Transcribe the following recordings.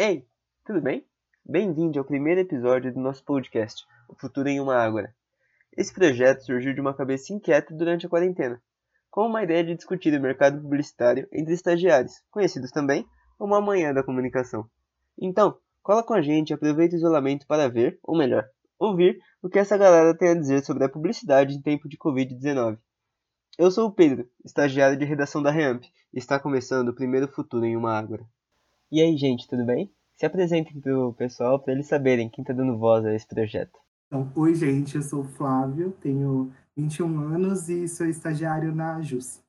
Ei, tudo bem? Bem-vindo ao primeiro episódio do nosso podcast, O Futuro em uma Ágora. Esse projeto surgiu de uma cabeça inquieta durante a quarentena, com uma ideia de discutir o mercado publicitário entre estagiários, conhecidos também como a manhã da comunicação. Então, cola com a gente e aproveita o isolamento para ver, ou melhor, ouvir o que essa galera tem a dizer sobre a publicidade em tempo de Covid-19. Eu sou o Pedro, estagiário de redação da Reamp, e está começando o primeiro Futuro em uma Ágora. E aí, gente, tudo bem? Se apresentem pro pessoal para eles saberem quem tá dando voz a esse projeto. Então, oi, gente, eu sou o Flávio, tenho 21 anos e sou estagiário na JUS.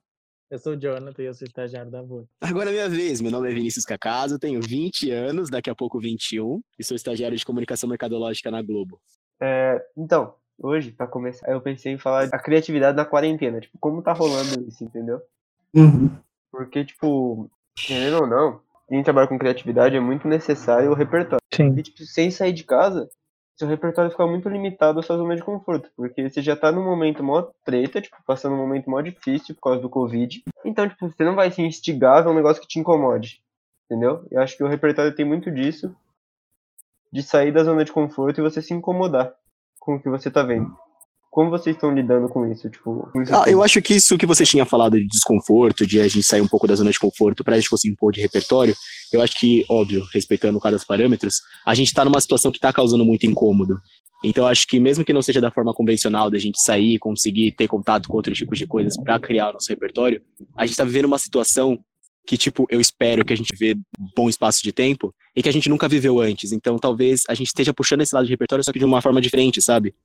Eu sou o Jonathan e eu sou estagiário da VUT. Agora é minha vez. Meu nome é Vinícius Cacaso, tenho 20 anos, daqui a pouco 21, e sou estagiário de comunicação mercadológica na Globo. É, então, hoje, para começar, eu pensei em falar da criatividade na quarentena, tipo, como tá rolando isso, entendeu? Uhum. Porque, tipo, querendo ou não, quem trabalha com criatividade é muito necessário o repertório. Sim. E, tipo, sem sair de casa, seu repertório fica muito limitado à sua zona de conforto, porque você já tá num momento mó treta, tipo, passando um momento mó difícil por causa do Covid. Então, tipo, você não vai se instigar a um negócio que te incomode, entendeu? Eu acho que o repertório tem muito disso, de sair da zona de conforto e você se incomodar com o que você tá vendo. Como vocês estão lidando com isso? Tipo, com isso Ah, eu acho que isso que você tinha falado de desconforto, de a gente sair um pouco da zona de conforto pra gente conseguir impor de repertório, eu acho que, óbvio, respeitando cada parâmetros, a gente tá numa situação que tá causando muito incômodo. Então, acho que mesmo que não seja da forma convencional da gente sair, conseguir ter contato com outros tipos de coisas pra criar o nosso repertório, a gente tá vivendo uma situação que, tipo, eu espero que a gente vê bom espaço de tempo e que a gente nunca viveu antes. Então, talvez a gente esteja puxando esse lado de repertório, só que de uma forma diferente, sabe?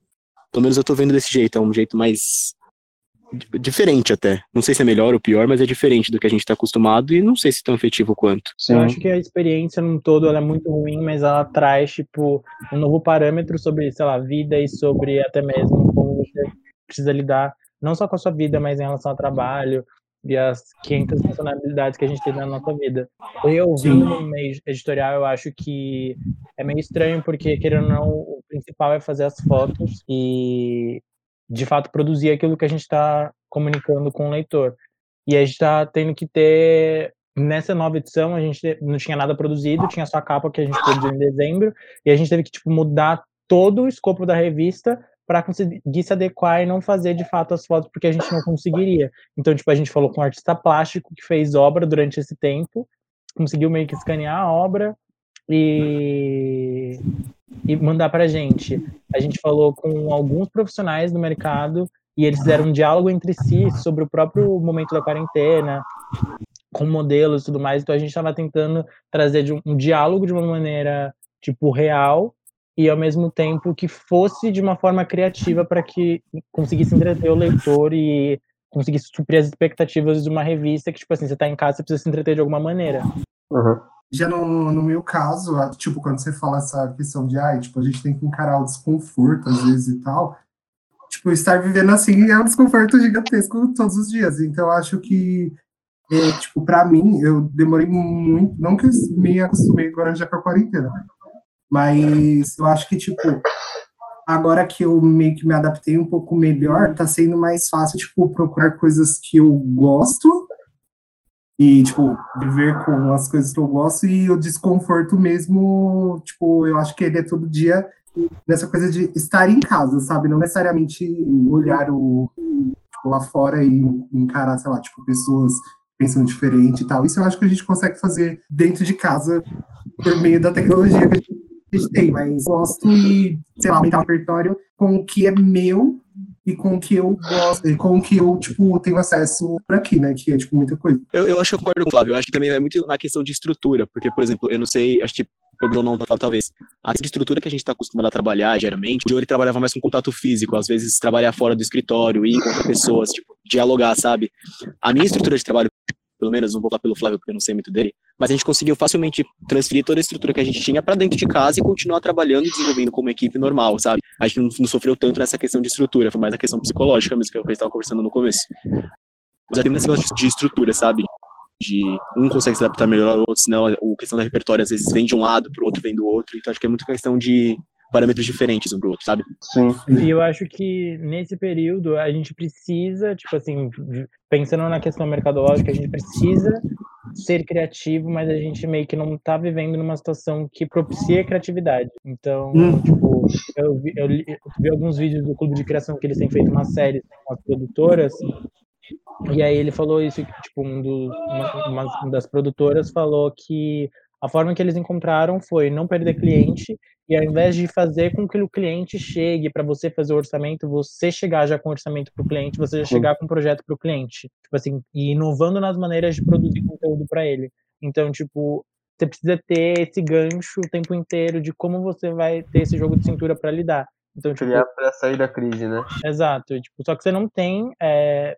Pelo menos eu tô vendo desse jeito, é um jeito mais di- diferente até. Não sei se é melhor ou pior, mas é diferente do que a gente tá acostumado e não sei se tão efetivo quanto. Eu acho que a experiência num todo ela é muito ruim, mas ela traz, tipo, um novo parâmetro sobre, sei lá, vida e sobre até mesmo como você precisa lidar, não só com a sua vida, mas em relação ao trabalho e as 500 funcionalidades que a gente tem na nossa vida. Eu ouvindo no meio editorial, eu acho que é meio estranho, porque, querendo ou não, principal é fazer as fotos e, de fato, produzir aquilo que a gente está comunicando com o leitor. E a gente está tendo que ter nessa nova edição a gente não tinha nada produzido, tinha só a capa que a gente produziu em dezembro, e a gente teve que tipo mudar todo o escopo da revista para conseguir se adequar e não fazer de fato as fotos porque a gente não conseguiria. Então, tipo, a gente falou com um artista plástico que fez obra durante esse tempo, conseguiu meio que escanear a obra e e mandar pra gente. A gente falou com alguns profissionais do mercado e eles fizeram um diálogo entre si sobre o próprio momento da quarentena, com modelos e tudo mais. Então a gente estava tentando trazer um, um diálogo de uma maneira tipo real e ao mesmo tempo que fosse de uma forma criativa para que conseguisse entreter o leitor e conseguisse suprir as expectativas de uma revista que tipo assim, você tá em casa, você precisa se entreter de alguma maneira. Uhum. Já no, no meu caso, tipo, quando você fala essa questão de, ai, tipo, a gente tem que encarar o desconforto às vezes e tal, tipo, estar vivendo assim é um desconforto gigantesco todos os dias. Então, acho que, é, tipo, pra mim, eu demorei muito, não que eu me acostumei agora já com a quarentena, mas eu acho que, tipo, agora que eu meio que me adaptei um pouco melhor, tá sendo mais fácil, tipo, procurar coisas que eu gosto e, tipo, viver com as coisas que eu gosto e o desconforto mesmo, tipo, eu acho que ele é todo dia nessa coisa de estar em casa, sabe? Não necessariamente olhar o, tipo, lá fora e encarar, sei lá, tipo, pessoas pensando diferente e tal. Isso eu acho que a gente consegue fazer dentro de casa por meio da tecnologia que a gente tem, mas gosto e, sei lá, aumentar o repertório com o que é meu e com o que eu gosto, e com o que eu, tipo, tenho acesso por aqui, né? Que é, tipo, muita coisa. Eu, eu acho que eu concordo com o Flávio. Eu acho que também é muito na questão de estrutura, porque, por exemplo, eu não sei, acho que Bruno não tal- talvez. A estrutura que a gente está acostumado a trabalhar geralmente, o ele trabalhava mais com contato físico, às vezes trabalhar fora do escritório, ir encontrar pessoas, tipo, dialogar, sabe? A minha estrutura de trabalho, menos, não vou falar pelo Flávio porque eu não sei muito dele, mas a gente conseguiu facilmente transferir toda a estrutura que a gente tinha para dentro de casa e continuar trabalhando e desenvolvendo como equipe normal, sabe? A gente não, não sofreu tanto nessa questão de estrutura, foi mais a questão psicológica mesmo que eu estava conversando no começo. Mas tem nesse negócio de estrutura, sabe? De um consegue se adaptar melhor ao outro, senão a questão da repertório às vezes vem de um lado pro outro, vem do outro. Então acho que é muito questão de parâmetros diferentes um pro outro, sabe? Sim. E eu acho que nesse período a gente precisa, tipo assim, pensando na questão mercadológica, a gente precisa ser criativo, mas a gente meio que não tá vivendo numa situação que propicia a criatividade. Então, Hum. tipo, eu vi, eu li- eu vi alguns vídeos do Clube de Criação que eles têm feito uma série com as produtoras, e aí ele falou isso, tipo, um uma, uma- uma das produtoras falou que a forma que eles encontraram foi não perder cliente e ao invés de fazer com que o cliente chegue para você fazer o orçamento, você chegar já com o orçamento para o cliente, você já chegar com o projeto para o cliente. Tipo assim, e inovando nas maneiras de produzir conteúdo para ele. Então, tipo, você precisa ter esse gancho o tempo inteiro de como você vai ter esse jogo de cintura para lidar. Então, tipo, Criar pra sair da crise, né? Exato, tipo, só que você não tem, é,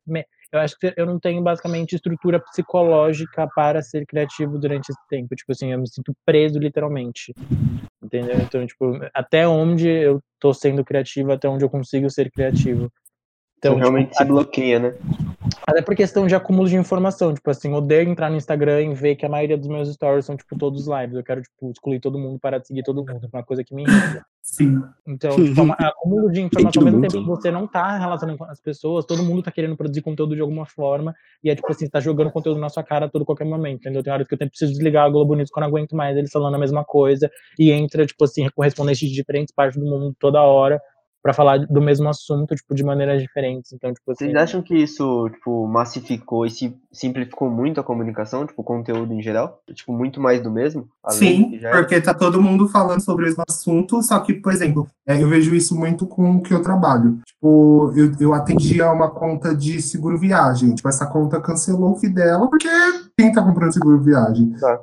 eu acho que eu não tenho basicamente estrutura psicológica para ser criativo durante esse tempo, tipo assim, eu me sinto preso literalmente, entendeu? Então, tipo, até onde eu tô sendo criativo, até onde eu consigo ser criativo. Então, Então, realmente se bloqueia, né? até por questão de acúmulo de informação, tipo assim, odeio entrar no Instagram e ver que a maioria dos meus stories são, tipo, todos lives, eu quero, tipo, excluir todo mundo, parar de seguir todo mundo, uma coisa que me irrita. Sim. Então, tipo, é um acúmulo de informação, ao mesmo tempo que você não tá relacionando com as pessoas, todo mundo tá querendo produzir conteúdo de alguma forma, e é tipo assim, você tá jogando conteúdo na sua cara a todo qualquer momento, entendeu? Tem horas que eu tenho, preciso desligar a Globo News quando eu não aguento mais eles falando a mesma coisa, e entra, tipo assim, correspondentes de diferentes partes do mundo toda hora, pra falar do mesmo assunto, tipo, de maneiras diferentes. Então, tipo assim. Vocês acham que isso, tipo, massificou e se simplificou muito a comunicação, tipo, o conteúdo em geral? Tipo, muito mais do mesmo? Sim, já era? porque tá todo mundo falando sobre o mesmo assunto, só que, por exemplo, é, eu vejo isso muito com o que eu trabalho. Tipo, eu, eu atendi a uma conta de seguro viagem. Tipo, essa conta cancelou o FII dela porque quem tá comprando seguro viagem? Tá.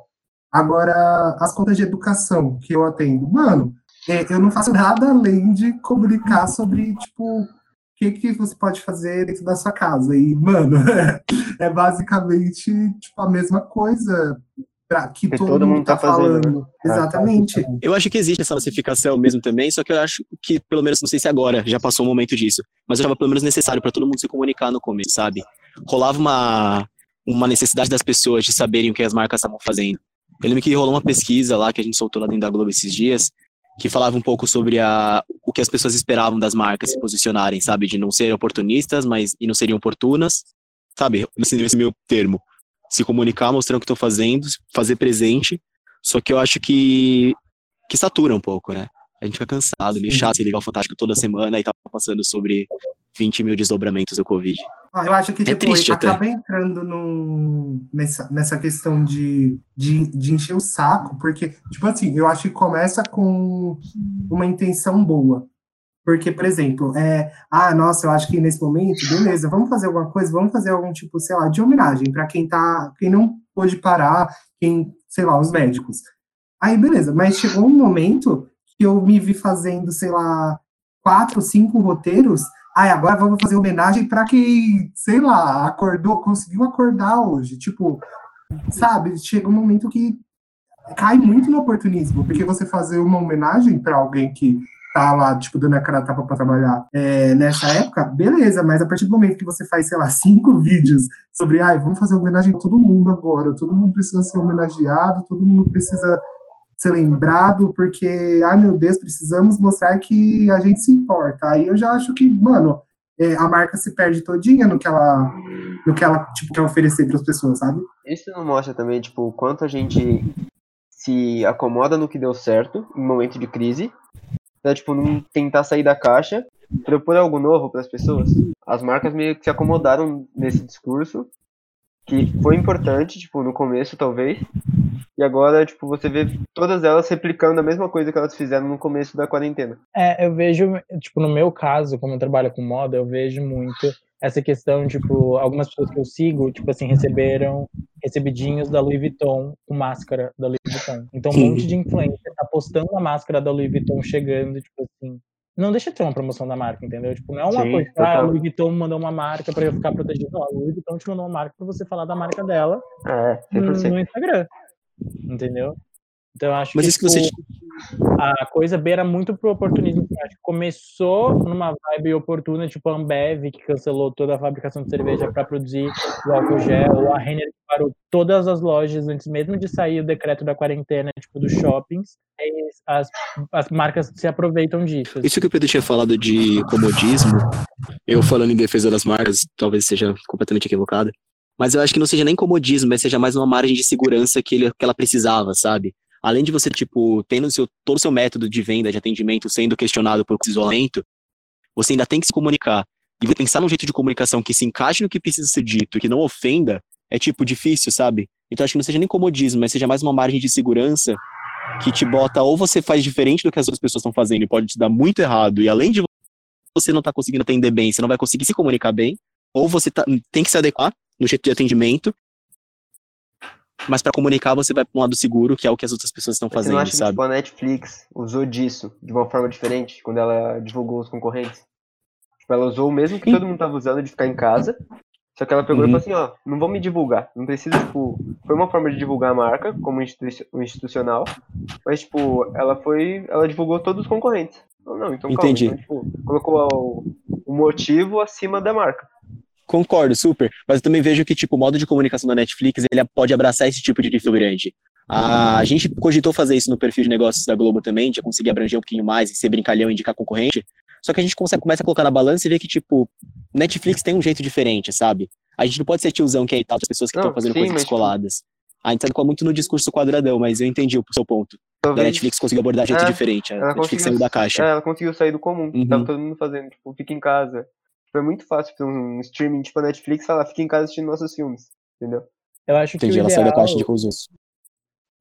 Agora, as contas de educação que eu atendo, mano, é, eu não faço nada além de comunicar sobre, tipo, o que, que você pode fazer dentro da sua casa. E, mano, é basicamente, tipo, a mesma coisa pra, que Que todo, todo mundo mundo tá, tá fazendo, falando. né? Exatamente. Eu acho que existe essa massificação mesmo também, só que eu acho que, pelo menos, não sei se agora já passou o momento disso, mas eu achava pelo menos necessário para todo mundo se comunicar no começo, sabe? Rolava uma, uma necessidade das pessoas de saberem o que as marcas estavam fazendo. Eu lembro que rolou uma pesquisa lá que a gente soltou lá dentro da Globo esses dias, que falava um pouco sobre a, o que as pessoas esperavam das marcas se posicionarem, sabe? De não serem oportunistas, mas e não serem oportunas, sabe? Esse, esse meu termo. Se comunicar, mostrando o que estão fazendo, fazer presente. Só que eu acho que, que satura um pouco, né? A gente fica cansado, meio chato se ligar o Fantástico toda semana e tá passando sobre 20 mil desdobramentos do Covid. Ah, Eu acho que É tipo, triste até. acaba entrando num, nessa, nessa questão de, de, de encher o saco, porque, tipo assim, eu acho que começa com uma intenção boa. Porque, por exemplo, é, ah, nossa, eu acho que nesse momento, beleza, vamos fazer alguma coisa, vamos fazer algum tipo, sei lá, de homenagem para quem tá, quem não pôde parar, quem, sei lá, os médicos. Aí, beleza, mas chegou um momento que eu me vi fazendo, sei lá, quatro, cinco roteiros Ai, agora vamos fazer homenagem para quem, sei lá, acordou, conseguiu acordar hoje. Tipo, sabe, chega um momento que cai muito no oportunismo, porque você fazer uma homenagem para alguém que tá lá, tipo, dando a cara a tapa para trabalhar é, nessa época, beleza, mas a partir do momento que você faz, sei lá, cinco vídeos sobre, ai, vamos fazer homenagem a todo mundo agora, todo mundo precisa ser homenageado, todo mundo precisa ser lembrado, porque, ai meu Deus, precisamos mostrar que a gente se importa. Aí eu já acho que, mano, é, a marca se perde todinha no que ela, no que ela tipo, quer oferecer para as pessoas, sabe? Isso não mostra também, tipo, o quanto a gente se acomoda no que deu certo em momento de crise, pra, tipo, não tentar sair da caixa, propor algo novo para as pessoas. As marcas meio que se acomodaram nesse discurso, que foi importante, tipo, no começo, talvez, e agora, tipo, você vê todas elas replicando a mesma coisa que elas fizeram no começo da quarentena. É, eu vejo, tipo, no meu caso, como eu trabalho com moda, eu vejo muito essa questão, tipo, algumas pessoas que eu sigo, tipo assim, receberam recebidinhos da Louis Vuitton com máscara da Louis Vuitton. Então, um monte de influencer tá postando a máscara da Louis Vuitton chegando, tipo assim. Não deixa de ter uma promoção da marca, entendeu? Tipo, não é uma Sim, coisa, ah, a. Louis Vuitton mandou uma marca pra eu ficar protegido. Não, a Louis Vuitton te mandou uma marca pra você falar da marca dela É, no, 100%. no Instagram. Entendeu? Então eu acho Mas que, isso que você- tipo, a coisa beira muito pro oportunismo. Acho que começou numa vibe oportuna, tipo a Ambev, que cancelou toda a fabricação de cerveja para produzir o álcool gel, a Renner que parou todas as lojas antes mesmo de sair o decreto da quarentena, tipo, dos shoppings. Aí as, as marcas se aproveitam disso. Isso que o Pedro tinha falado de comodismo, eu falando em defesa das marcas, talvez seja completamente equivocado, Mas eu acho que não seja nem comodismo, mas seja mais uma margem de segurança que, ele, que ela precisava, sabe? Além de você, tipo, tendo seu, todo o seu método de venda, de atendimento sendo questionado por isolamento, você ainda tem que se comunicar. E pensar num jeito de comunicação que se encaixe no que precisa ser dito, que não ofenda, é, tipo, difícil, sabe? Então acho que não seja nem comodismo, mas seja mais uma margem de segurança que te bota, ou você faz diferente do que as outras pessoas estão fazendo e pode te dar muito errado, e além de você não estar tá conseguindo atender bem, você não vai conseguir se comunicar bem, ou você tá, tem que se adequar no jeito de atendimento, mas para comunicar você vai para um lado seguro, que é o que as outras pessoas estão fazendo, você não acha sabe? Que, tipo, a Netflix usou disso de uma forma diferente quando ela divulgou os concorrentes? Tipo, ela usou o mesmo que todo mundo tava usando de ficar em casa, só que ela pegou uhum. e falou assim, ó, não vão me divulgar. Não precisa, tipo. Foi uma forma de divulgar a marca como institucional. Mas, tipo, ela foi. Ela divulgou todos os concorrentes. Não, não então Entendi. Então, tipo, colocou o motivo acima da marca. Concordo, super. Mas eu também vejo que, tipo, o modo de comunicação da Netflix, ele pode abraçar esse tipo de risco grande. A gente cogitou fazer isso no perfil de negócios da Globo também, de conseguir abranger um pouquinho mais e ser brincalhão e indicar concorrente. Só que a gente começa a colocar na balança e ver que, tipo, Netflix tem um jeito diferente, sabe? A gente não pode ser tiozão que é tal das pessoas que estão fazendo sim, coisas descoladas. Tipo... A gente tá muito no discurso quadradão, mas eu entendi o seu ponto. Talvez. A Netflix conseguiu abordar de jeito é, diferente. A Netflix saiu da caixa. É, ela conseguiu sair do comum. Uhum. Tava todo mundo fazendo, tipo, fica em casa. Foi muito fácil pra um streaming tipo a Netflix falar, fica em casa assistindo nossos filmes. Entendeu? Eu acho Entendi, que. ela ideal... saiu da caixa de consumo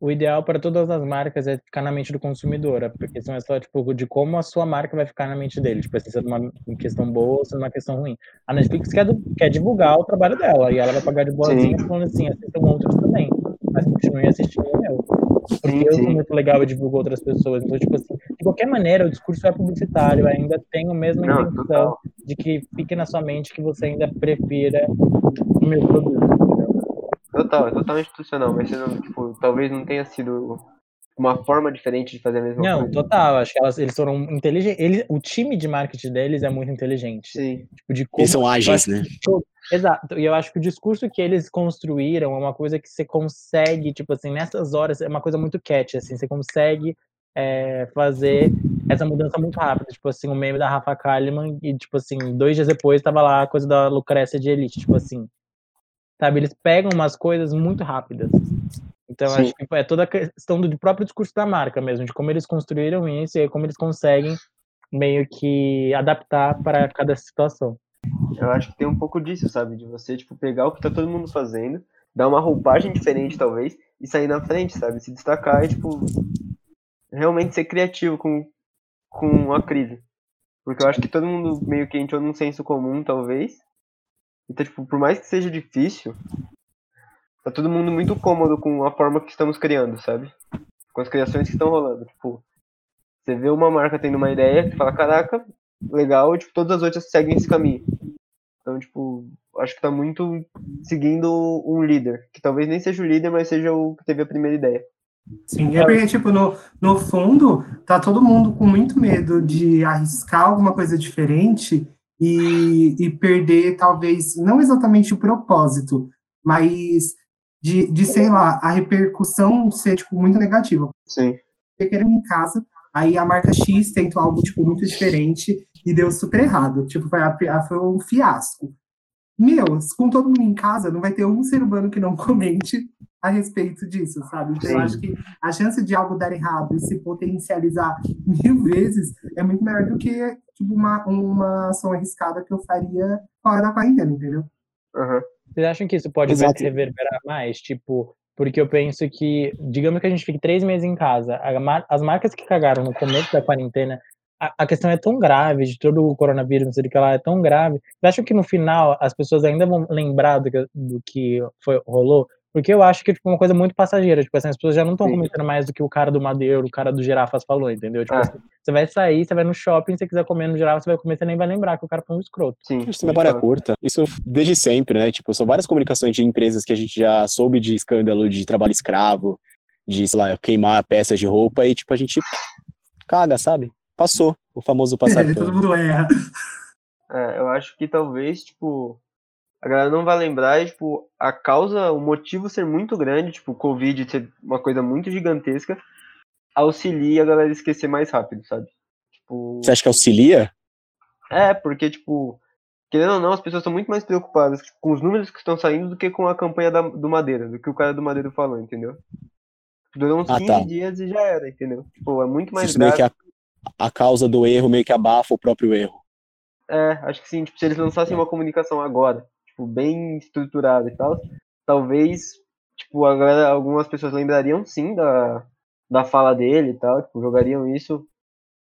o ideal para todas as marcas é ficar na mente do consumidor, porque senão é só tipo de como a sua marca vai ficar na mente dele, tipo, se é uma questão boa ou se é uma questão ruim. A Netflix quer, quer divulgar o trabalho dela e ela vai pagar de boazinha sim. falando assim, assistam outros também, mas continue assistindo o meu. Porque sim, eu sou muito legal e divulgo outras pessoas. Então, tipo assim, de qualquer maneira, o discurso é publicitário, ainda tem a mesma Não, intenção total. De que fique na sua mente que você ainda prefira o meu produto. Total, é total institucional, mas não, tipo, talvez não tenha sido uma forma diferente de fazer a mesma não, coisa. Não, total, acho que elas, eles foram inteligentes. Eles, o time de marketing deles é muito inteligente. Sim. Tipo, de como, eles são ágeis, né? exato. E eu acho que o discurso que eles construíram é uma coisa que você consegue, tipo assim, nessas horas, é uma coisa muito catch, assim, você consegue é, fazer essa mudança muito rápida. Tipo assim, o meme da Rafa Kalimann, e tipo assim, dois dias depois tava lá a coisa da Lucrécia de Elite, tipo assim sabe? Eles pegam umas coisas muito rápidas. Então, Sim. acho que é toda a questão do próprio discurso da marca mesmo, de como eles construíram isso e como eles conseguem meio que adaptar para cada situação. Eu acho que tem um pouco disso, sabe? De você, tipo, pegar o que tá todo mundo fazendo, dar uma roupagem diferente, talvez, e sair na frente, sabe? Se destacar e, tipo, realmente ser criativo com, com a crise. Porque eu acho que todo mundo meio que entrou num senso comum, talvez, então, tipo, por mais que seja difícil, tá todo mundo muito cômodo com a forma que estamos criando, sabe? Com as criações que estão rolando. Tipo, você vê uma marca tendo uma ideia, você fala, caraca, legal, e tipo, todas as outras seguem esse caminho. Então, tipo, acho que tá muito seguindo um líder, que talvez nem seja o líder, mas seja o que teve a primeira ideia. Sim, é porque, tipo, no, no fundo, tá todo mundo com muito medo de arriscar alguma coisa diferente e, e perder, talvez, não exatamente o propósito, mas de, de, sei lá, a repercussão ser, tipo, muito negativa. Sim. Você querendo em casa, aí a marca X tentou algo, tipo, muito diferente e deu super errado. Tipo, foi, a, foi um fiasco. Meu, com todo mundo em casa, não vai ter um ser humano que não comente a respeito disso, sabe? Então, Sim. eu acho que a chance de algo dar errado e se potencializar mil vezes é muito maior do que tipo, uma, uma ação arriscada que eu faria fora da quarentena, entendeu? Uhum. Vocês acham que isso pode Exato. reverberar mais? Tipo, porque eu penso que, digamos que a gente fique três meses em casa, as marcas que cagaram no começo da quarentena, a, a questão é tão grave de todo o coronavírus, não sei o que lá, é tão grave. Vocês acham que no final as pessoas ainda vão lembrar do que, do que foi, rolou? Porque eu acho que é tipo, uma coisa muito passageira. Tipo assim, as pessoas já não estão comentando mais do que o cara do Madeiro, o cara do Girafas falou, entendeu? Tipo, é. assim, você vai sair, você vai no shopping, se você quiser comer no Girafas, você vai comer, você nem vai lembrar que o cara foi um escroto. Sim. Isso é memória curta. Isso desde sempre, né? Tipo, são várias comunicações de empresas que a gente já soube de escândalo de trabalho escravo, de, sei lá, queimar peças de roupa e, tipo, a gente caga, sabe? Passou. O famoso passar. É, todo mundo erra. É, eu acho que talvez, tipo, a galera não vai lembrar, e, tipo, a causa, o motivo ser muito grande, tipo, o Covid ser uma coisa muito gigantesca, auxilia a galera a esquecer mais rápido, sabe? Tipo... Você acha que auxilia? É, porque, tipo, querendo ou não, as pessoas estão muito mais preocupadas com os números que estão saindo do que com a campanha da, do Madeira, do que o cara do Madeira falou, entendeu? Durou uns Ah, 15 tá. dias e já era, entendeu? Tipo, é muito mais grave. que a, a causa do erro meio que abafa o próprio erro. É, acho que sim, tipo, se eles lançassem uma comunicação agora, tipo, bem estruturada e tal, talvez, tipo, algumas pessoas lembrariam sim da, da fala dele e tal, tipo, jogariam isso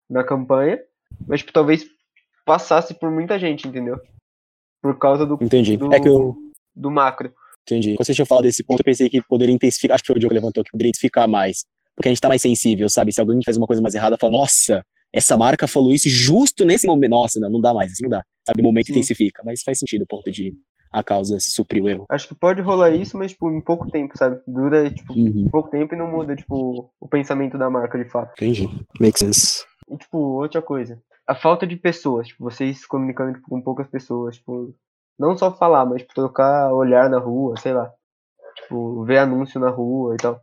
na campanha, mas, tipo, talvez passasse por muita gente, entendeu? Por causa do, Entendi. do, É que eu do macro. entendi. Quando você tinha falado desse ponto, eu pensei que poderia intensificar. Acho que foi o Diogo que levantou, que poderia intensificar mais. Porque a gente tá mais sensível, sabe? Se alguém faz uma coisa mais errada, fala, nossa, essa marca falou isso justo nesse momento. Nossa, não, não dá mais, assim não dá. Sabe, o momento Sim. intensifica. Mas faz sentido o ponto de a causa suprir o erro. Acho que pode rolar isso, mas, tipo, em pouco tempo, sabe? Dura, tipo, Uhum. pouco tempo e não muda, tipo, o pensamento da marca, de fato. Entendi. Makes sense. E, tipo, outra coisa. A falta de pessoas, tipo, vocês se comunicando tipo, com poucas pessoas, tipo, não só falar, mas tipo, trocar olhar na rua, sei lá. Tipo, ver anúncio na rua e tal.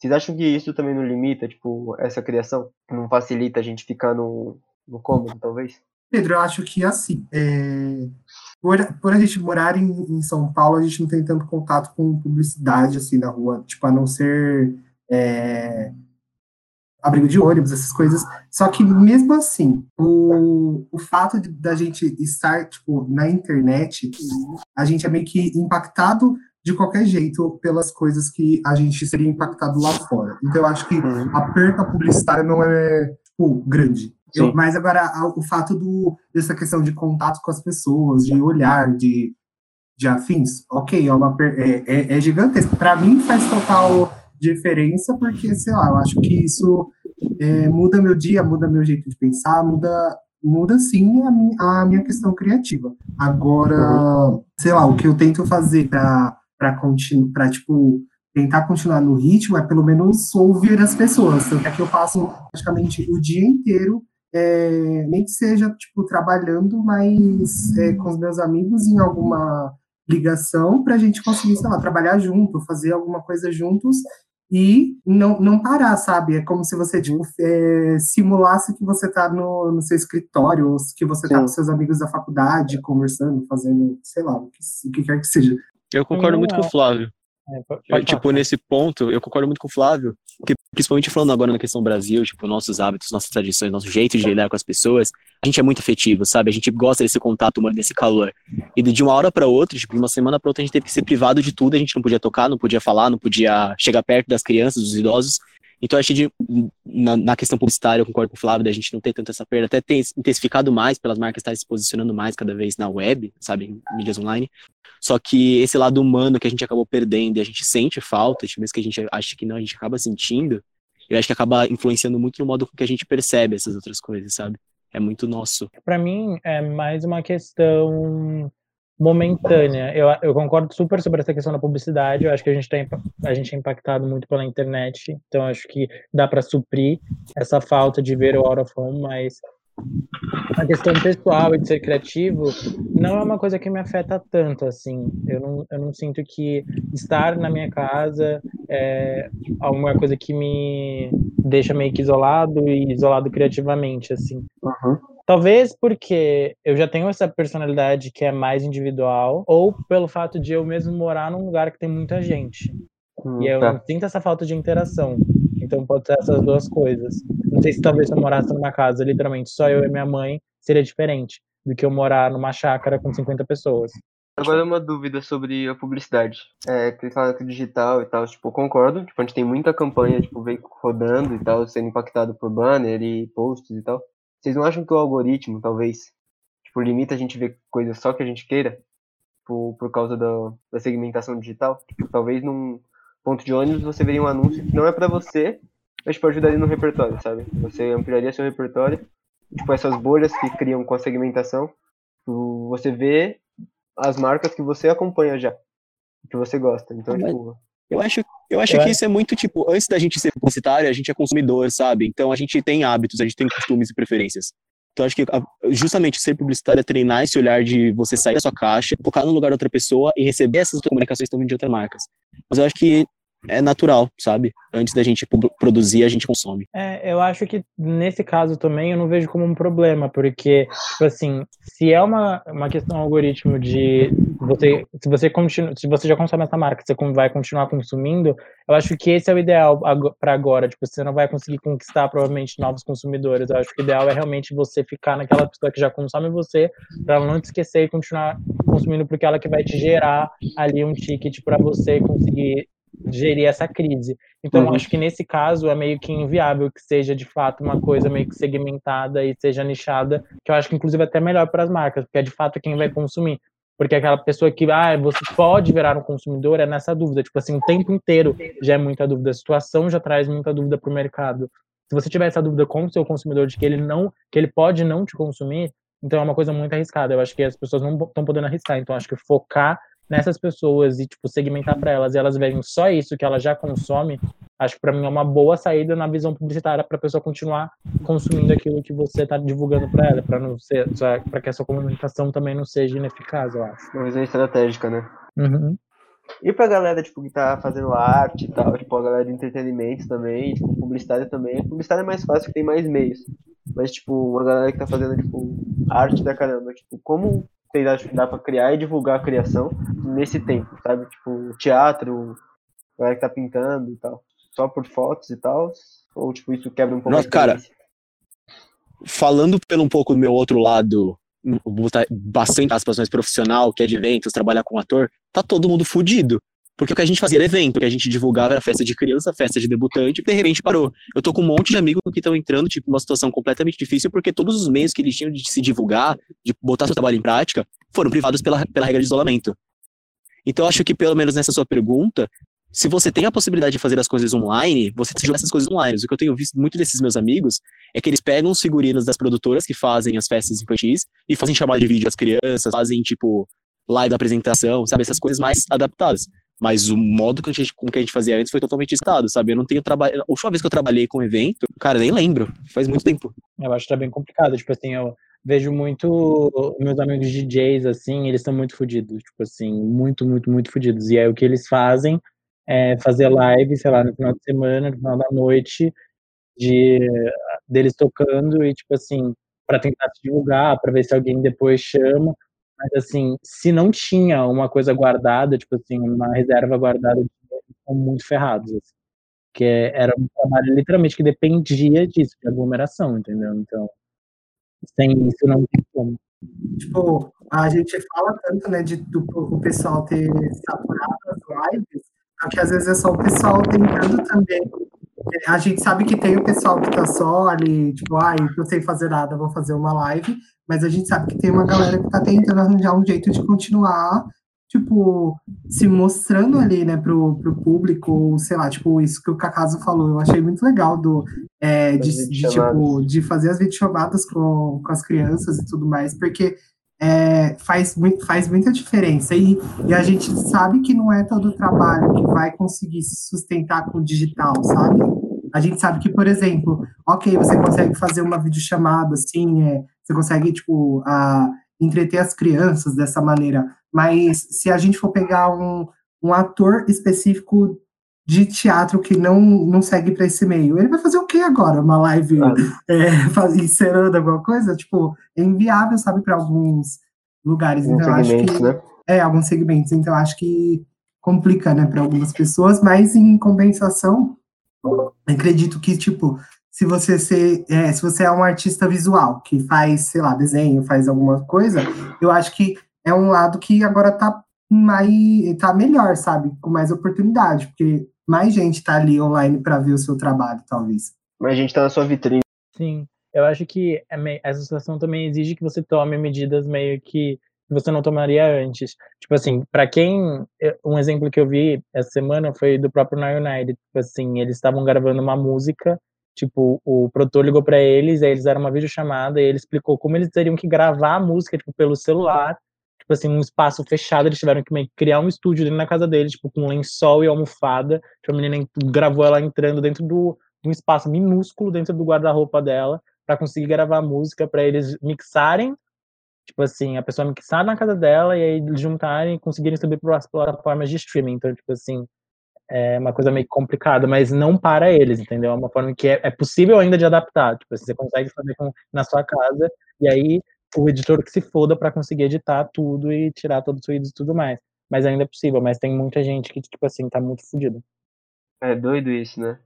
Vocês acham que isso também não limita, tipo, essa criação? Não facilita a gente ficar no, no cômodo, talvez? Pedro, eu acho que assim, é, por, por a gente morar em, em São Paulo, a gente não tem tanto contato com publicidade assim na rua, tipo, a não ser é, abrigo de ônibus, essas coisas. Só que mesmo assim, o, o fato de, da gente estar tipo, na internet, a gente é meio que impactado de qualquer jeito pelas coisas que a gente seria impactado lá fora. Então eu acho que a perca publicitária não é tipo, grande. Eu- mas agora o fato do, dessa questão de contato com as pessoas, de olhar, de, de afins, ok, é, uma, é, é, é gigantesco. Para mim faz total diferença, porque, sei lá, eu acho que isso é, muda meu dia, muda meu jeito de pensar, muda, muda sim a, mi- a minha questão criativa. Agora, sei lá, o que eu tento fazer para para continuar, para tipo tentar continuar no ritmo é pelo menos ouvir as pessoas. Tanto é que eu passo praticamente o dia inteiro, é, nem que seja tipo trabalhando, mas é, com os meus amigos em alguma ligação para a gente conseguir, sei lá, trabalhar junto, fazer alguma coisa juntos e não, não parar, sabe? É como se você tipo, é, simulasse que você está no, no seu escritório, ou que você está com seus amigos da faculdade, conversando, fazendo, sei lá, o que, o que quer que seja. Eu concordo muito com é. o Flávio. É, Eu, falar. tipo, nesse ponto, eu concordo muito com o Flávio, porque principalmente falando agora na questão Brasil, tipo, nossos hábitos, nossas tradições, nosso jeito de lidar com as pessoas, a gente é muito afetivo, sabe? A gente gosta desse contato humano, desse calor. E de uma hora para outra, tipo, de uma semana para outra, a gente teve que ser privado de tudo, a gente não podia tocar, não podia falar, não podia chegar perto das crianças, dos idosos. Então, achei de, na, na questão publicitária, eu concordo com o Flávio, da gente não ter tanto essa perda, até tem intensificado mais pelas marcas estarem se posicionando mais cada vez na web, sabe, em mídias online. Só que esse lado humano que a gente acabou perdendo e a gente sente falta, mesmo que a gente acha que não, a gente acaba sentindo, eu acho que acaba influenciando muito no modo com que a gente percebe essas outras coisas, sabe? É muito nosso. Para mim é mais uma questão momentânea. Eu, eu concordo super sobre essa questão da publicidade. Eu acho que a gente tá, impa- a gente é impactado muito pela internet, então acho que dá para suprir essa falta de ver o out of home, mas a questão pessoal e de ser criativo não é uma coisa que me afeta tanto assim. Eu não, eu não sinto que estar na minha casa é alguma coisa que me deixa meio que isolado e isolado criativamente assim. Talvez porque eu já tenho essa personalidade que é mais individual, ou pelo fato de eu mesmo morar num lugar que tem muita gente. Hum, E eu tá. sinto essa falta de interação. Então pode ser essas duas coisas. Não sei se talvez se eu morasse numa casa, literalmente, só eu e minha mãe, seria diferente do que eu morar numa chácara com 50 pessoas. Agora uma dúvida sobre a publicidade. É, que ele fala que o digital e tal, tipo, eu concordo. Tipo, a gente tem muita campanha, tipo, veio rodando e tal, sendo impactado por banner e posts e tal. Vocês não acham que o algoritmo, talvez, tipo, limita a gente ver coisas só que a gente queira? Tipo, por causa da, da segmentação digital? Tipo, talvez num ponto de ônibus você veria um anúncio que não é pra você, mas, tipo, ajudaria no repertório, sabe? Você ampliaria seu repertório. Tipo, essas bolhas que criam com a segmentação, tipo, você vê as marcas que você acompanha já, que você gosta. Então, Mas- tipo, Eu acho, eu acho Eu que isso é muito, tipo, antes da gente ser publicitário, a gente é consumidor, sabe? Então a gente tem hábitos, a gente tem costumes e preferências. Então acho que a- justamente ser publicitário é treinar esse olhar de você sair da sua caixa, focar no lugar de outra pessoa e receber essas comunicações também de outras marcas. Mas eu acho que é natural, sabe? Antes da gente produzir, a gente consome. É, eu acho que nesse caso também eu não vejo como um problema, porque, tipo assim, se é uma, uma questão algoritmo de você, se você continua, se você já consome essa marca, você vai continuar consumindo, eu acho que esse é o ideal para agora. Tipo, você não vai conseguir conquistar provavelmente novos consumidores. Eu acho que o ideal é realmente você ficar naquela pessoa que já consome você, para ela não te esquecer e continuar consumindo, porque ela que vai te gerar ali um ticket para você conseguir gerir essa crise. Então, uhum. acho que nesse caso é meio que inviável que seja de fato uma coisa meio que segmentada e seja nichada, que eu acho que inclusive é até melhor para as marcas, porque é de fato quem vai consumir. Porque aquela pessoa que, ah, você pode virar um consumidor é nessa dúvida. Tipo assim, o tempo inteiro já é muita dúvida. A situação já traz muita dúvida para o mercado. Se você tiver essa dúvida com o seu consumidor de que ele não, que ele pode não te consumir, então é uma coisa muito arriscada. Eu acho que as pessoas não estão podendo arriscar. Então acho que focar nessas pessoas e tipo segmentar para elas e elas verem só isso que ela já consome, acho que para mim é uma boa saída na visão publicitária para a pessoa continuar consumindo aquilo que você está divulgando para ela, para não ser, para que essa comunicação também não seja ineficaz, eu acho. Uma visão estratégica, né? Uhum. E pra galera, tipo, que tá fazendo arte e tal, tipo, a galera de entretenimento também, tipo, publicitária também. Publicitária é mais fácil, que tem mais meios. Mas, tipo, uma galera que tá fazendo, tipo, arte da caramba, tipo, como tem, dá pra criar e divulgar a criação nesse tempo, sabe? Tipo, teatro, a galera que tá pintando e tal. Só por fotos e tal. Ou, tipo, isso quebra um pouco Nossa, cara, falando pelo um pouco do meu outro lado, bastante aspas mais profissional, que é de eventos, trabalhar com ator, tá todo mundo fudido. Porque o que a gente fazia era evento, o que a gente divulgava era festa de criança, festa de debutante, e de repente parou. Eu tô com um monte de amigos que estão entrando, tipo, numa situação completamente difícil, porque todos os meios que eles tinham de se divulgar, de botar seu trabalho em prática, foram privados pela, pela regra de isolamento. Então, acho que, pelo menos nessa sua pergunta, se você tem a possibilidade de fazer as coisas online, você jogar essas coisas online. O que eu tenho visto muito desses meus amigos é que eles pegam os figurinos das produtoras que fazem as festas infantis e fazem chamada de vídeo às crianças, fazem, tipo, live da apresentação, sabe? Essas coisas mais adaptadas. Mas o modo que a gente, com que a gente fazia antes foi totalmente estado, sabe? Eu não tenho trabalho. A última vez que eu trabalhei com evento, cara, nem lembro. Faz muito tempo. Eu acho que tá bem complicado. Tipo assim, eu vejo muito meus amigos DJs, assim, eles estão muito fodidos. Tipo assim, muito, muito, muito fodidos. E aí o que eles fazem é, fazer live, sei lá, no final de semana, no final da noite, de deles tocando e tipo assim, para tentar se divulgar, para ver se alguém depois chama. Mas assim, se não tinha uma coisa guardada, tipo assim, uma reserva guardada, estão muito ferrados. Assim. Que era um trabalho literalmente que dependia disso, de aglomeração, entendeu? Então, sem isso não tem como. Tipo, a gente fala tanto, né, de do, o pessoal ter saturado as lives, que às vezes é só o pessoal tentando também. A gente sabe que tem o pessoal que tá só ali, tipo, ai, ah, não sei fazer nada, vou fazer uma live, mas a gente sabe que tem uma galera que tá tentando arranjar um jeito de continuar, tipo, se mostrando ali, né, pro, pro público, sei lá, tipo, isso que o Cacaso falou, eu achei muito legal do, é, de, de, tipo, de fazer as videochamadas com, com as crianças e tudo mais, porque é, faz, faz muita diferença. E, e a gente sabe que não é todo trabalho que vai conseguir se sustentar com o digital, sabe? A gente sabe que, por exemplo, ok, você consegue fazer uma videochamada, assim, é, você consegue, tipo, a, entreter as crianças dessa maneira, mas se a gente for pegar um, um ator específico de teatro que não, não segue para esse meio. Ele vai fazer o que agora? Uma live ah. é, encerando alguma coisa? Tipo, é inviável, sabe, para alguns lugares. Alguns então, acho que. Né? É, alguns segmentos. Então, acho que complica, né, para algumas pessoas, mas em compensação, acredito que, tipo, se você, ser, é, se você é um artista visual que faz, sei lá, desenho, faz alguma coisa, eu acho que é um lado que agora tá mais tá melhor, sabe? Com mais oportunidade, porque mais gente tá ali online para ver o seu trabalho, talvez. Mais gente tá na sua vitrine. Sim, eu acho que é essa situação também exige que você tome medidas meio que você não tomaria antes. Tipo assim, para quem um exemplo que eu vi essa semana foi do próprio Now United, tipo assim, eles estavam gravando uma música, tipo, o produtor ligou para eles, aí eles fizeram uma videochamada e ele explicou como eles teriam que gravar a música tipo pelo celular tipo assim, um espaço fechado, eles tiveram que criar um estúdio dentro da casa deles, tipo, com lençol e almofada. Tipo, a menina gravou ela entrando dentro do, de um espaço minúsculo dentro do guarda-roupa dela, para conseguir gravar a música, para eles mixarem, tipo assim, a pessoa mixar na casa dela e aí juntarem e conseguirem subir para as plataformas de streaming. Então, tipo assim, é uma coisa meio complicada, mas não para eles, entendeu? É uma forma que é, é possível ainda de adaptar. Tipo, assim, você consegue fazer com, na sua casa, e aí o editor que se foda para conseguir editar tudo e tirar todos os ruídos e tudo mais. Mas ainda é possível, mas tem muita gente que, tipo assim, tá muito fodida. É doido isso, né?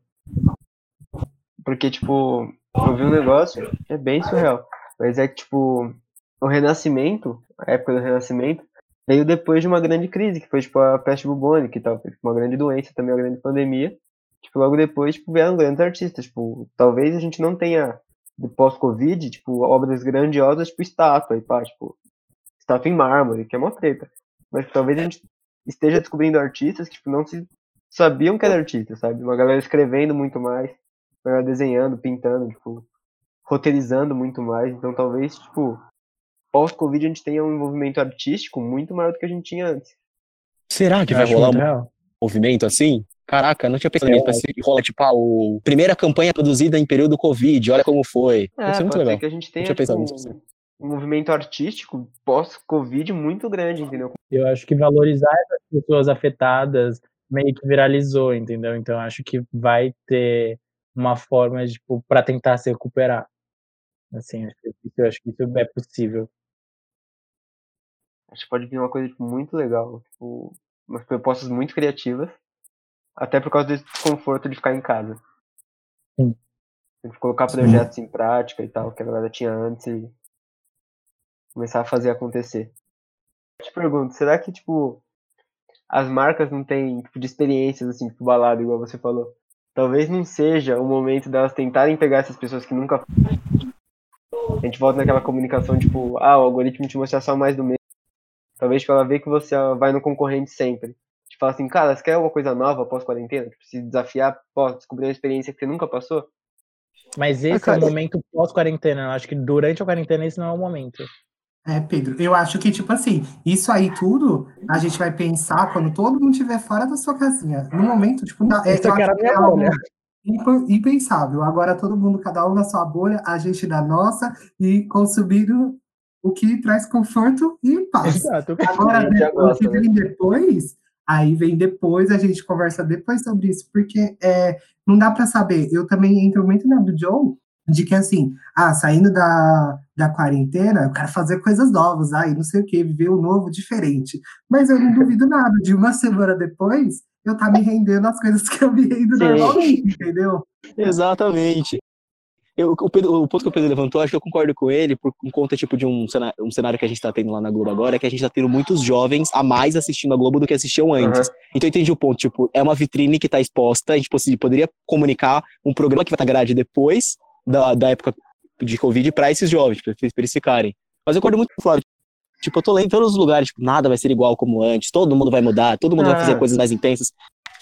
Porque, tipo, eu vi um negócio, é bem surreal. Mas é que, tipo, o Renascimento, a época do Renascimento, veio depois de uma grande crise, que foi, tipo, a peste bubônica e tal. Uma grande doença, também uma grande pandemia. Tipo, logo depois, tipo, vieram grandes artistas. Tipo, talvez a gente não tenha, do pós-Covid, tipo, obras grandiosas, tipo, estátua e pá, tipo, estátua em mármore, que é uma treta. Mas talvez a gente esteja descobrindo artistas que, tipo, não se sabiam que era artista, sabe? Uma galera escrevendo muito mais, uma galera desenhando, pintando, tipo, roteirizando muito mais. Então talvez, tipo, pós-Covid a gente tenha um envolvimento artístico muito maior do que a gente tinha antes. Será que Eu vai rolar um real. movimento assim? Caraca, não tinha pensado nisso. Que rola, tipo, ah, o... primeira campanha produzida em período Covid, olha como foi. É, Isso é muito legal. que a gente tenha tinha pensado tipo, nisso, sim. um movimento artístico pós-Covid muito grande, entendeu? Eu acho que valorizar essas pessoas afetadas meio que viralizou, entendeu? Então acho que vai ter uma forma, tipo, para tentar se recuperar. Assim, acho que- eu acho que isso é possível. Acho que pode vir uma coisa tipo, muito legal, tipo, umas propostas muito criativas, até por causa desse desconforto de ficar em casa. Sim. Colocar projetos em prática e tal, que a galera tinha antes e começar a fazer acontecer. Eu te pergunto, será que, tipo, as marcas não têm, tipo, de experiências, assim, tipo, balada, igual você falou? Talvez não seja o momento delas tentarem pegar essas pessoas que nunca... A gente volta naquela comunicação, tipo, ah, o algoritmo te mostra só mais do mesmo. Talvez tipo, ela vê que você vai no concorrente sempre. Te fala assim, cara, você quer alguma coisa nova pós-quarentena? Tipo, se desafiar, pô, descobrir uma experiência que você nunca passou? Mas esse é cara, o momento pós-quarentena. Eu acho que durante a quarentena esse não é o momento. É, Pedro, eu acho que, tipo assim, isso aí tudo a gente vai pensar quando todo mundo estiver fora da sua casinha. No momento, tipo, na- é, eu minha é algo impensável. Agora todo mundo, cada um na sua bolha, a gente na nossa, e consumindo o que traz conforto e paz. Exato. Agora, depois, né? vem depois, aí vem depois, a gente conversa depois sobre isso, porque é, não dá para saber. Eu também entro muito na do Joe, de que assim, ah, saindo da, da quarentena, eu quero fazer coisas novas, aí não sei o que, viver o novo diferente. Mas eu não duvido nada, de uma semana depois, eu tá me rendendo as coisas que eu me rendo Sim. normalmente, entendeu? Exatamente. Eu, o, Pedro- o ponto que o Pedro levantou, acho que eu concordo com ele, por conta tipo, de um cenário, um cenário que a gente está tendo lá na Globo agora, é que a gente está tendo muitos jovens a mais assistindo a Globo do que assistiam antes. Então eu entendi o ponto, tipo, é uma vitrine que está exposta, a gente possi- poderia comunicar um programa que vai estar grade depois da, da época de Covid para esses jovens, para eles ficarem. Mas eu concordo muito com o Flávio. Tipo, eu tô lendo em todos os lugares, tipo, nada vai ser igual como antes, todo mundo vai mudar, todo mundo vai fazer Ah. coisas mais intensas.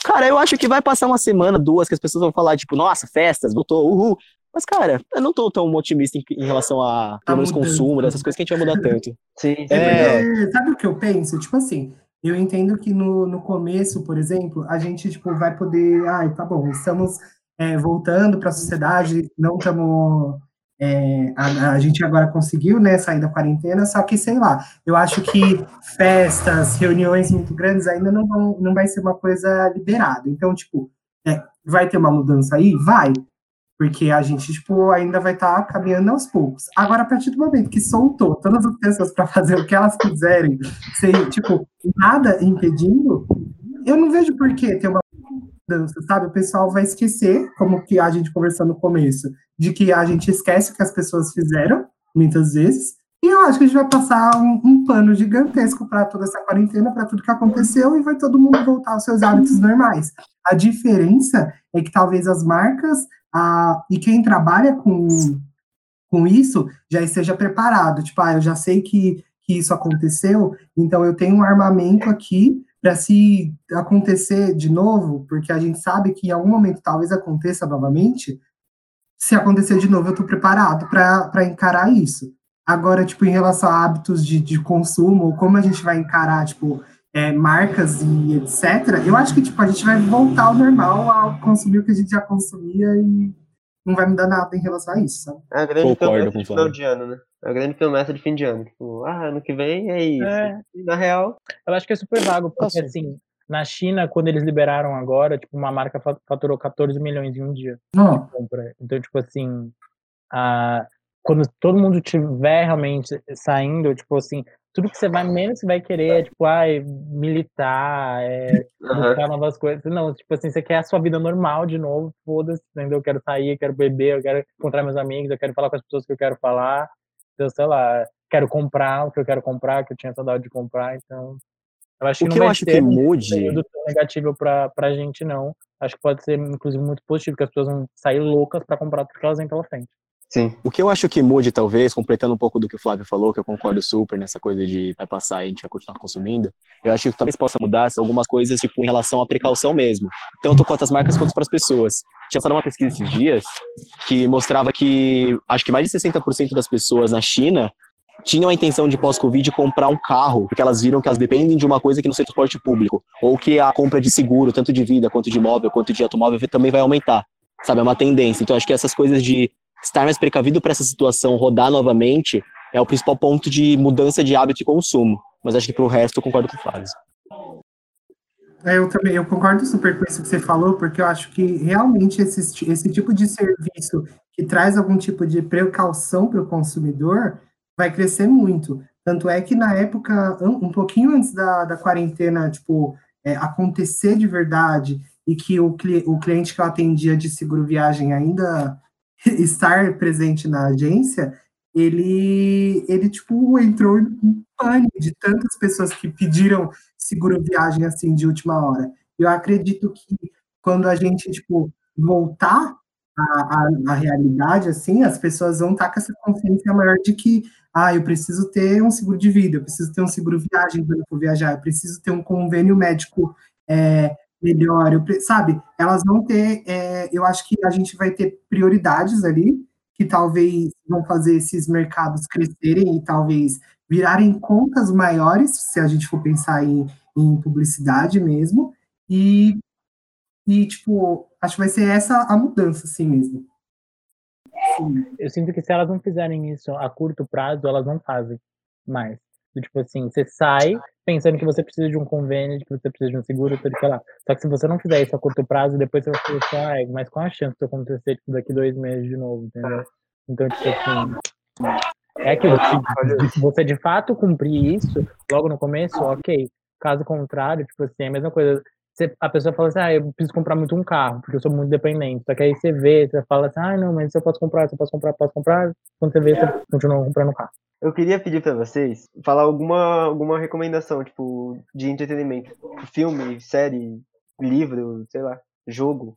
Cara, eu acho que vai passar uma semana, duas, que as pessoas vão falar, tipo, nossa, festas, voltou, uhul. Mas, cara, eu não tô tão otimista em, em relação a, pelo menos, consumo, dessas coisas que a gente vai mudar tanto. Sim, sim. É. Porque, sabe o que eu penso? Tipo assim, eu entendo que no, no começo, por exemplo, a gente tipo, vai poder. Ai, tá bom, estamos é, voltando para a sociedade, não estamos. a, a gente agora conseguiu né, sair da quarentena, só que sei lá, eu acho que festas, reuniões muito grandes ainda não, vão, não vai ser uma coisa liberada. Então, tipo, é, vai ter uma mudança aí? Vai. Porque a gente, tipo, ainda vai estar caminhando aos poucos. Agora, a partir do momento que soltou todas as pessoas para fazer o que elas quiserem, sem, tipo, nada impedindo, eu não vejo por que ter uma mudança, sabe? O pessoal vai esquecer, como que a gente conversou no começo, de que a gente esquece o que as pessoas fizeram, muitas vezes, e eu acho que a gente vai passar um, um pano gigantesco para toda essa quarentena, para tudo que aconteceu, e vai todo mundo voltar aos seus hábitos normais. A diferença é que talvez as marcas a, e quem trabalha com, com isso já esteja preparado. Tipo, ah, eu já sei que, que isso aconteceu, então eu tenho um armamento aqui para se acontecer de novo, porque a gente sabe que em algum momento talvez aconteça novamente. Se acontecer de novo, eu estou preparado para encarar isso. Agora, tipo, em relação a hábitos de, de consumo, como a gente vai encarar, tipo, é, marcas e etc., eu acho que, tipo, a gente vai voltar ao normal, ao consumir o que a gente já consumia e não vai mudar nada em relação a isso, sabe? É a grande Concordo promessa com o de final de ano, né? É a grande promessa de fim de ano. Tipo, ah, ano que vem é isso. É. E na real, Eu acho que é super vago, porque Nossa. assim, Na China, quando eles liberaram agora, tipo, uma marca faturou 14 milhões em um dia Não. de compra. Então, tipo assim, a, quando todo mundo tiver realmente saindo, tipo assim, tudo que você vai menos você vai querer é, tipo, ai, militar, é, buscar novas coisas. Não, tipo assim, você quer a sua vida normal de novo, foda-se, entendeu? Eu quero sair, eu quero beber, eu quero encontrar meus amigos, eu quero falar com as pessoas que eu quero falar. Então, sei lá, quero comprar o que eu quero comprar, que eu tinha saudade de comprar, então... Eu acho O que, que não eu vai acho ser que um mude. tão negativo pra, pra gente, não. Acho que pode ser, inclusive, muito positivo, que as pessoas vão sair loucas pra comprar tudo que elas vêm pela frente. Sim. O que eu acho que mude, talvez, completando um pouco do que o Flávio falou, que eu concordo super nessa coisa de vai passar e a gente vai continuar consumindo, eu acho que talvez possa mudar algumas coisas, tipo, em relação à precaução mesmo. Tanto quanto as marcas quanto para as pessoas. Tinha só uma pesquisa esses dias que mostrava que acho que mais de 60% das pessoas na China tinham a intenção de pós-Covid comprar um carro, porque elas viram que elas dependem de uma coisa que não seja transporte público, ou que a compra de seguro, tanto de vida, quanto de imóvel, quanto de automóvel, também vai aumentar, sabe? É uma tendência. Então, acho que essas coisas de estar mais precavido para essa situação rodar novamente é o principal ponto de mudança de hábito de consumo. Mas acho que pro resto eu concordo com o Flávio. É, Eu também, eu concordo super com isso que você falou, porque eu acho que realmente esse, esse tipo de serviço que traz algum tipo de precaução para o consumidor vai crescer muito. Tanto é que na época, um pouquinho antes da, da quarentena, tipo, é, acontecer de verdade e que o, o cliente que eu atendia de seguro viagem ainda estar presente na agência, ele, ele tipo, entrou em pânico de tantas pessoas que pediram seguro viagem assim de última hora. Eu acredito que quando a gente tipo voltar à, à, à realidade assim, as pessoas vão estar com essa consciência maior de que ah, eu preciso ter um seguro de vida, eu preciso ter um seguro viagem quando eu for viajar, eu preciso ter um convênio médico é, melhor, eu, sabe? Elas vão ter, é, eu acho que a gente vai ter prioridades ali que talvez vão fazer esses mercados crescerem e talvez virarem contas maiores, se a gente for pensar em, em publicidade mesmo, e, e, tipo, acho que vai ser essa a mudança, assim mesmo. Sim. Eu sinto que se elas não fizerem isso a curto prazo, elas não fazem mais. Tipo assim, você sai pensando que você precisa de um convênio, que você precisa de um seguro, tudo sei lá. Só que se você não fizer isso a curto prazo, depois você vai pensar, ai, mas qual a chance de acontecer tipo, daqui dois meses de novo, entendeu? Então, tipo assim, é aquilo, se, você de fato cumprir isso logo no começo, ok. Caso contrário, tipo assim, é a mesma coisa. Você- a pessoa fala assim, ah, eu preciso comprar muito um carro, porque eu sou muito dependente. Só que aí você vê, você fala assim, ah, não, mas se eu posso comprar, se eu posso comprar, posso comprar. Quando você vê, você continua comprando carro. Eu queria pedir pra vocês falar alguma, alguma recomendação, tipo, de entretenimento. Filme, série, livro, sei lá, jogo.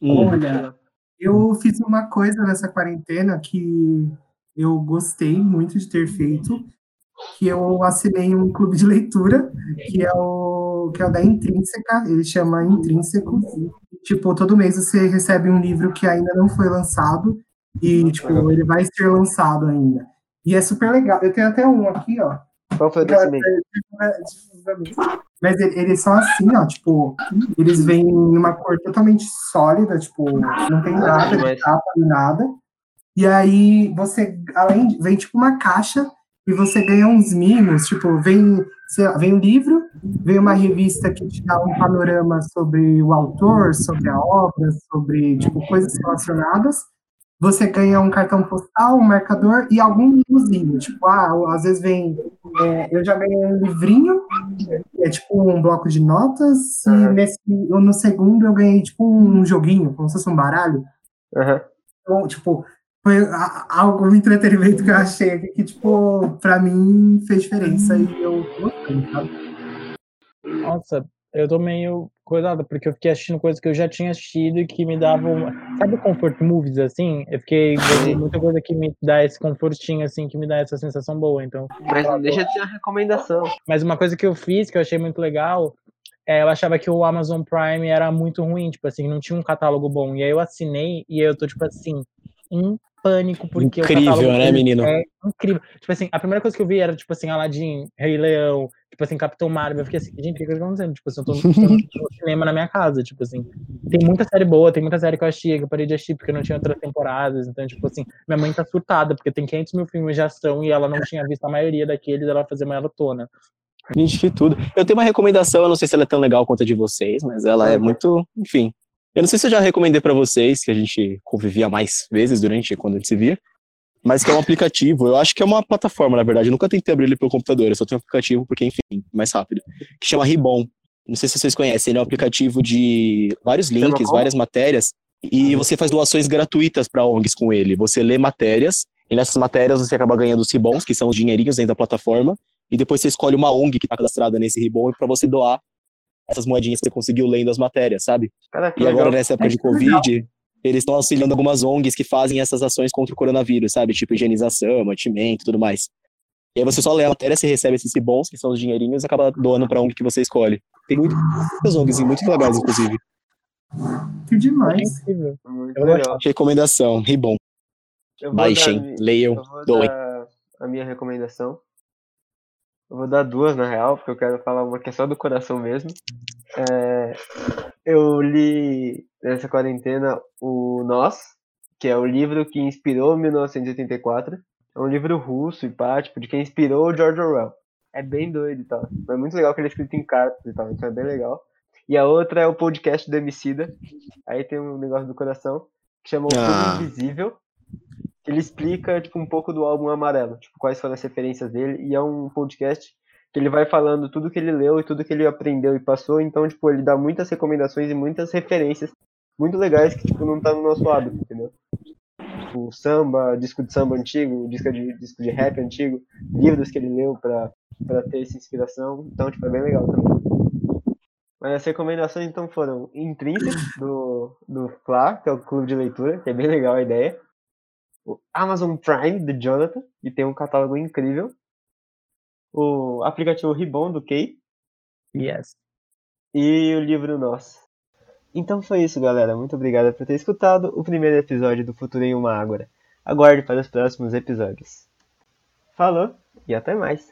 Hum. Olha, eu fiz uma coisa nessa quarentena que eu gostei muito de ter feito, que eu assinei um clube de leitura, que é o, que é o da Intrínseca, ele chama Intrínseco. Tipo, todo mês você recebe um livro que ainda não foi lançado, e, tipo, ele vai ser lançado ainda. E é super legal. Eu tenho até um aqui, ó. Qual foi o desse mês? Mas ele- eles são assim, ó, tipo, eles vêm numa cor totalmente sólida, tipo, não tem nada de capa nem nada. E aí você, além de, vem tipo uma caixa e você ganha uns mimos, tipo, vem, lá, vem um livro, vem uma revista que te dá um panorama sobre o autor, sobre a obra, sobre, tipo, coisas relacionadas. Você ganha um cartão postal, um marcador e algum mimozinho. Tipo, ah, às vezes vem. é, eu já ganhei um livrinho, é tipo um bloco de notas, Aham. e nesse, no segundo eu ganhei tipo um joguinho, como se fosse um baralho. Aham. Então, tipo, foi a- algo, um entretenimento que eu achei aqui que, tipo, pra mim fez diferença e eu gostei, sabe? Nossa, eu tô meio coisado, porque eu fiquei assistindo coisas que eu já tinha assistido e que me davam. Sabe comfort movies, assim? Eu fiquei muita coisa que me dá esse confortinho, assim, que me dá essa sensação boa. Então, Mas não deixa de ser uma recomendação. Mas uma coisa que eu fiz, que eu achei muito legal, é, eu achava que o Amazon Prime era muito ruim, tipo assim, não tinha um catálogo bom. E aí eu assinei e eu tô, tipo assim, em pânico, porque Incrível, o catálogo né, deles menino? É incrível. Tipo assim, a primeira coisa que eu vi era, tipo assim, Aladdin, Rei Leão, tipo assim, Capitão Marvel. Eu fiquei assim, gente, o que que tá acontecendo? Tipo assim, eu tô, tô no tô cinema na minha casa, tipo assim. Tem muita série boa, tem muita série que eu achei, que eu parei de assistir porque não tinha outras temporadas. Então, tipo assim, minha mãe tá surtada, porque tem 500 mil filmes de ação e ela não tinha visto a maioria daqueles, ela fazer maratona. Gente, que tudo. Eu tenho uma recomendação, eu não sei se ela é tão legal quanto a de vocês, mas ela é muito, enfim. Eu não sei se eu já recomendei para vocês, que a gente convivia mais vezes durante quando a gente se via, mas que é um aplicativo. Eu acho que é uma plataforma, na verdade. Eu nunca tentei abrir ele pelo computador, eu só tenho um aplicativo porque, enfim, mais rápido. Que chama Ribon. Não sei se vocês conhecem, ele é um aplicativo de vários links, várias matérias, e você faz doações gratuitas para ONGs com ele. Você lê matérias, e nessas matérias você acaba ganhando os ribons, que são os dinheirinhos dentro da plataforma, e depois você escolhe uma ONG que está cadastrada nesse ribon para você doar essas moedinhas que você conseguiu lendo as matérias, sabe? Caraca, E agora, legal. nessa época de Covid, eles estão auxiliando algumas ONGs que fazem essas ações contra o coronavírus, sabe? Tipo higienização, mantimento e tudo mais. E aí você só lê a matéria, você recebe esses bons, que são os dinheirinhos, e acaba doando pra ONG que você escolhe. Tem muitas ONGs e muito legais, inclusive. Que É demais. incrível. Vou legal. Recomendação, Ribon. Vou Baixem, dar- leiam, Eu vou doem. dar a minha recomendação. Eu vou dar duas, na real, porque eu quero falar uma que é só do coração mesmo. É, eu li nessa quarentena o Nós, que é o livro que inspirou 1984. É um livro russo e pá, tipo, de quem inspirou o George Orwell. É bem doido e tal. Mas é muito legal que ele é escrito em cartas e tal, então é bem legal. E a outra é o podcast do Emicida. Aí tem um negócio do coração, que chama O Ah. Invisível. Ele explica, tipo, um pouco do álbum Amarelo, tipo, quais foram as referências dele. E é um podcast que ele vai falando tudo que ele leu e tudo que ele aprendeu e passou. Então, tipo, ele dá muitas recomendações e muitas referências muito legais que, tipo, não tá no nosso hábito, entendeu? Tipo, samba, disco de samba antigo, disco de, disco de rap antigo, livros que ele leu pra ter essa inspiração. Então, tipo, é bem legal também. Mas as recomendações, então, foram Intrinsic, do, do Fla, que é o clube de leitura, que é bem legal a ideia. O Amazon Prime, do Jonathan, que tem um catálogo incrível. O aplicativo Ribon, do Kay. Yes. E o livro Nós. Então foi isso, galera. Muito obrigado por ter escutado o primeiro episódio do Futuro em uma Ágora. Aguarde para os próximos episódios. Falou e até mais!